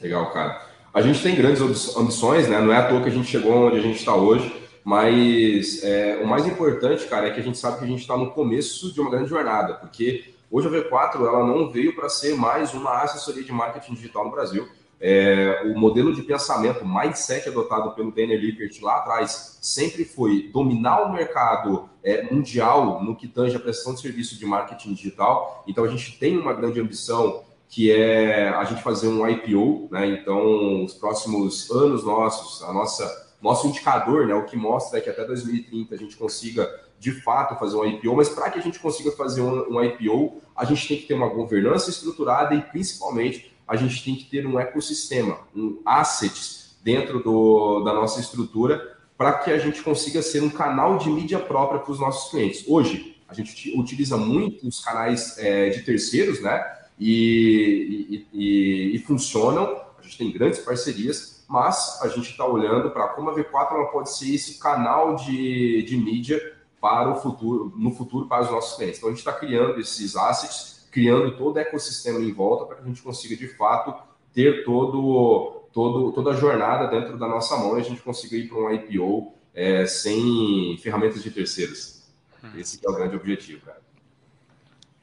Legal, cara. A gente tem grandes ambições, né? Não é à toa que a gente chegou onde a gente está hoje, mas é, o mais importante, cara, é que a gente sabe que a gente está no começo de uma grande jornada, porque hoje a V4 ela não veio para ser mais uma assessoria de marketing digital no Brasil é, o modelo de pensamento, mindset adotado pelo Daniel Lippert lá atrás, sempre foi dominar o mercado é, mundial no que tange a prestação de serviço de marketing digital. Então, a gente tem uma grande ambição que é a gente fazer um IPO, né? Então, os próximos anos nossos, a nossa nosso indicador, né, o que mostra é que até 2030 a gente consiga de fato fazer um IPO, mas para que a gente consiga fazer um, um IPO, a gente tem que ter uma governança estruturada e principalmente a gente tem que ter um ecossistema, um assets dentro do, da nossa estrutura para que a gente consiga ser um canal de mídia própria para os nossos clientes. Hoje, a gente utiliza muito os canais é, de terceiros, né? E, e, e, e, funcionam, a gente tem grandes parcerias, mas a gente está olhando para como a V4 ela pode ser esse canal de, de mídia para o futuro, no futuro para os nossos clientes. Então a gente está criando esses assets criando todo o ecossistema em volta para que a gente consiga, de fato, ter todo, todo, toda a jornada dentro da nossa mão e a gente consiga ir para um IPO é, sem ferramentas de terceiros. Hum. Esse é o grande objetivo, cara.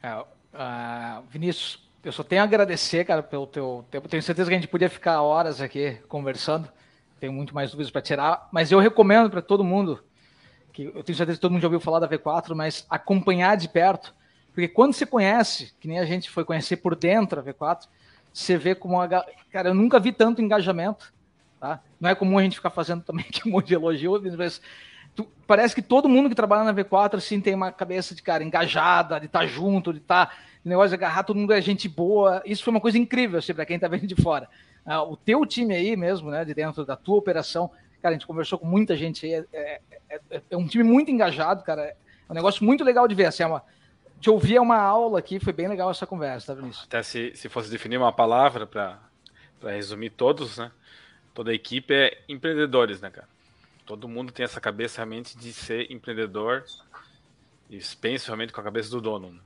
É, uh, Vinícius, eu só tenho a agradecer, cara, pelo teu tempo. Tenho certeza que a gente podia ficar horas aqui conversando. Tenho muito mais dúvidas para tirar, mas eu recomendo para todo mundo que eu tenho certeza que todo mundo já ouviu falar da V4, mas acompanhar de perto porque quando você conhece, que nem a gente foi conhecer por dentro a V4, você vê como a. Cara, eu nunca vi tanto engajamento. Tá? Não é comum a gente ficar fazendo também que um monte de elogio, mas tu, parece que todo mundo que trabalha na V4 assim, tem uma cabeça de cara engajada, de estar tá junto, de estar. Tá, negócio de agarrar, todo mundo é gente boa. Isso foi uma coisa incrível, assim, para quem está vendo de fora. Ah, o teu time aí mesmo, né, de dentro da tua operação, cara, a gente conversou com muita gente aí, é, é, é, é um time muito engajado, cara. É um negócio muito legal de ver. Assim, é uma, te ouvir é uma aula aqui, foi bem legal essa conversa, tá, Vinícius? Até se, se fosse definir uma palavra para resumir todos, né? Toda a equipe é empreendedores, né, cara? Todo mundo tem essa cabeça realmente de ser empreendedor e pensa realmente com a cabeça do dono. Né?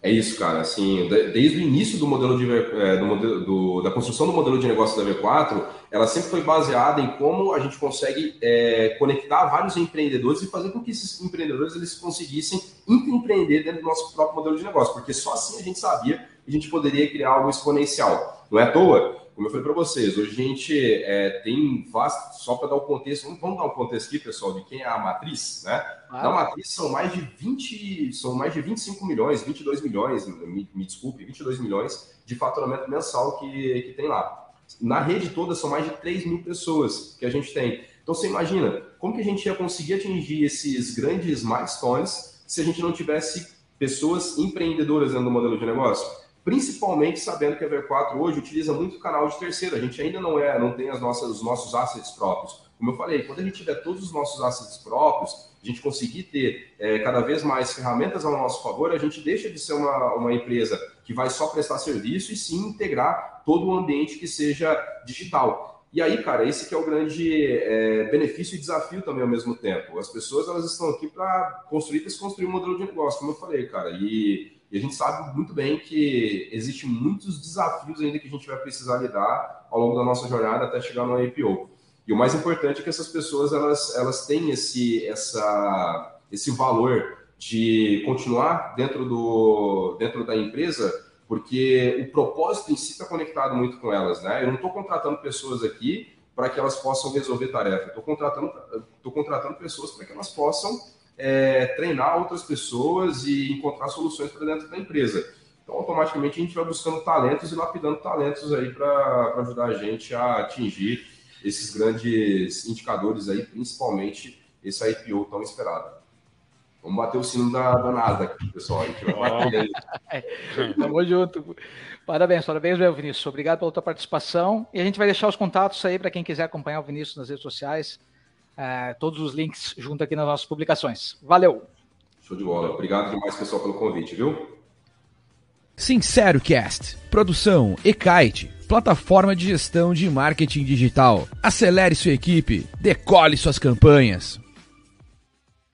É isso, cara. Assim, desde o início do modelo de, é, do do, da construção do modelo de negócio da V4, ela sempre foi baseada em como a gente consegue é, conectar vários empreendedores e fazer com que esses empreendedores eles conseguissem empreender dentro do nosso próprio modelo de negócio, porque só assim a gente sabia que a gente poderia criar algo exponencial. Não é à toa como eu falei para vocês, hoje a gente é, tem vasto, só para dar o contexto, vamos, vamos, dar um contexto aqui, pessoal, de quem é a matriz, né? Ah. Na matriz são mais de 20, são mais de 25 milhões, 22 milhões, me, me desculpe, 22 milhões de faturamento mensal que, que tem lá. Na rede toda são mais de 3 mil pessoas que a gente tem. Então você imagina, como que a gente ia conseguir atingir esses grandes milestones se a gente não tivesse pessoas empreendedoras dentro do modelo de negócio? Principalmente sabendo que a V4 hoje utiliza muito canal de terceiro. A gente ainda não é, não tem as nossas, os nossos assets próprios. Como eu falei, quando a gente tiver todos os nossos assets próprios, a gente conseguir ter é, cada vez mais ferramentas ao nosso favor, a gente deixa de ser uma, uma empresa que vai só prestar serviço e sim integrar todo o ambiente que seja digital. E aí, cara, esse que é o grande é, benefício e desafio também ao mesmo tempo. As pessoas elas estão aqui para construir desconstruir um modelo de negócio, como eu falei, cara. E e a gente sabe muito bem que existem muitos desafios ainda que a gente vai precisar lidar ao longo da nossa jornada até chegar no IPO. E o mais importante é que essas pessoas elas, elas têm esse, essa, esse valor de continuar dentro, do, dentro da empresa, porque o propósito em si está conectado muito com elas. Né? Eu não estou contratando pessoas aqui para que elas possam resolver tarefa. Estou contratando, contratando pessoas para que elas possam é, treinar outras pessoas e encontrar soluções para dentro da empresa. Então, automaticamente, a gente vai buscando talentos e lapidando talentos aí para ajudar a gente a atingir esses grandes indicadores aí, principalmente esse IPO tão esperado. Vamos bater o sino da, da Nasdaq, pessoal. A gente vai bater aí. Tamo junto. Parabéns, parabéns, meu Vinícius. Obrigado pela tua participação. E a gente vai deixar os contatos aí para quem quiser acompanhar o Vinícius nas redes sociais. É, todos os links junto aqui nas nossas publicações. Valeu! Show de bola. Obrigado demais, pessoal, pelo convite, viu? Sincero Cast. Produção Ekite. Plataforma de gestão de marketing digital. Acelere sua equipe. Decole suas campanhas.